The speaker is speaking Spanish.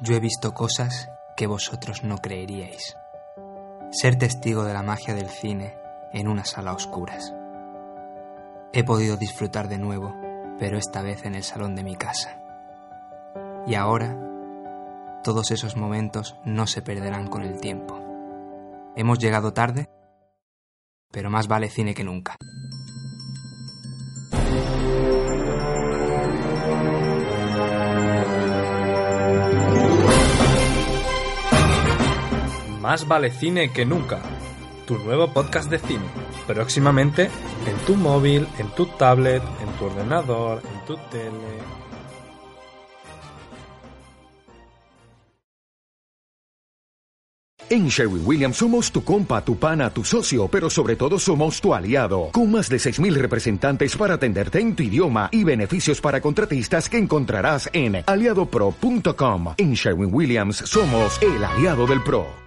Yo he visto cosas que vosotros no creeríais. Ser testigo de la magia del cine en una sala a oscuras. He podido disfrutar de nuevo, pero esta vez en el salón de mi casa. Y ahora, todos esos momentos no se perderán con el tiempo. Hemos llegado tarde, pero más vale cine que nunca. Más vale cine que nunca. Tu nuevo podcast de cine. Próximamente en tu móvil, en tu tablet, en tu ordenador, en tu tele. En Sherwin Williams somos tu compa, tu pana, tu socio, pero sobre todo somos tu aliado, con más de 6.000 representantes para atenderte en tu idioma y beneficios para contratistas que encontrarás en aliadopro.com. En Sherwin Williams somos el aliado del PRO.